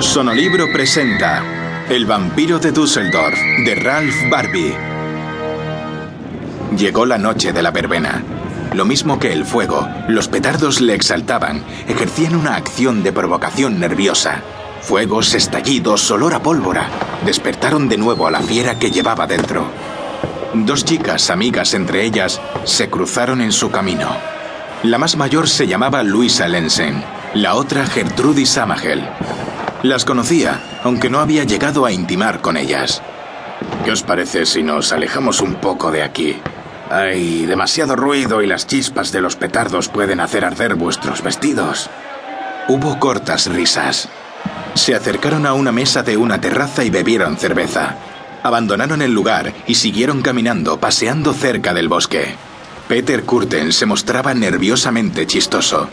Sonolibro presenta El vampiro de Düsseldorf, de Ralph Barbie. Llegó la noche de la verbena. Lo mismo que el fuego, los petardos le exaltaban, ejercían una acción de provocación nerviosa. Fuegos, estallidos, olor a pólvora, despertaron de nuevo a la fiera que llevaba dentro. Dos chicas, amigas entre ellas, se cruzaron en su camino. La más mayor se llamaba Luisa Lensen, la otra Gertrudis Amagel. Las conocía, aunque no había llegado a intimar con ellas. ¿Qué os parece si nos alejamos un poco de aquí? Hay demasiado ruido y las chispas de los petardos pueden hacer arder vuestros vestidos. Hubo cortas risas. Se acercaron a una mesa de una terraza y bebieron cerveza. Abandonaron el lugar y siguieron caminando, paseando cerca del bosque. Peter Curten se mostraba nerviosamente chistoso.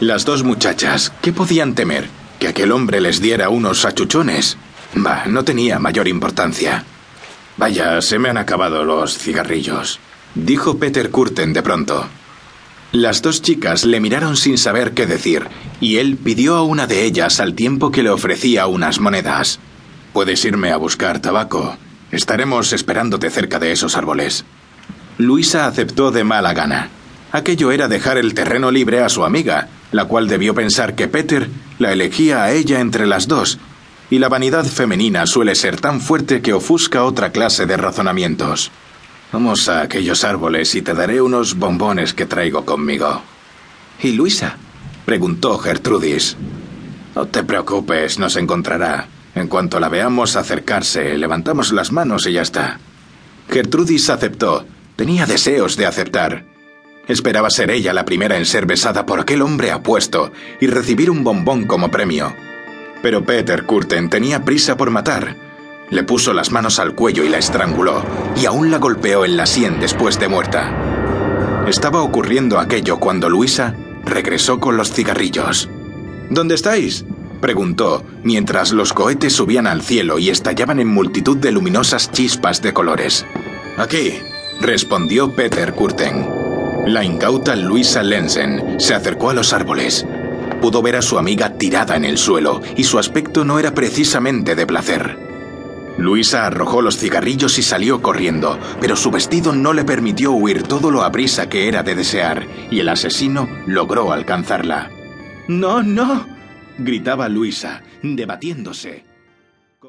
Las dos muchachas, ¿qué podían temer? Que aquel hombre les diera unos achuchones. Bah, no tenía mayor importancia. Vaya, se me han acabado los cigarrillos, dijo Peter Curten de pronto. Las dos chicas le miraron sin saber qué decir, y él pidió a una de ellas al tiempo que le ofrecía unas monedas. Puedes irme a buscar tabaco. Estaremos esperándote cerca de esos árboles. Luisa aceptó de mala gana. Aquello era dejar el terreno libre a su amiga, la cual debió pensar que Peter la elegía a ella entre las dos, y la vanidad femenina suele ser tan fuerte que ofusca otra clase de razonamientos. Vamos a aquellos árboles y te daré unos bombones que traigo conmigo. ¿Y Luisa? preguntó Gertrudis. No te preocupes, nos encontrará. En cuanto la veamos acercarse, levantamos las manos y ya está. Gertrudis aceptó. Tenía deseos de aceptar. Esperaba ser ella la primera en ser besada por aquel hombre apuesto y recibir un bombón como premio. Pero Peter Curten tenía prisa por matar. Le puso las manos al cuello y la estranguló, y aún la golpeó en la sien después de muerta. Estaba ocurriendo aquello cuando Luisa regresó con los cigarrillos. ¿Dónde estáis? preguntó, mientras los cohetes subían al cielo y estallaban en multitud de luminosas chispas de colores. Aquí, respondió Peter Curten. La incauta Luisa Lensen se acercó a los árboles. Pudo ver a su amiga tirada en el suelo y su aspecto no era precisamente de placer. Luisa arrojó los cigarrillos y salió corriendo, pero su vestido no le permitió huir todo lo aprisa que era de desear, y el asesino logró alcanzarla. No, no, gritaba Luisa, debatiéndose.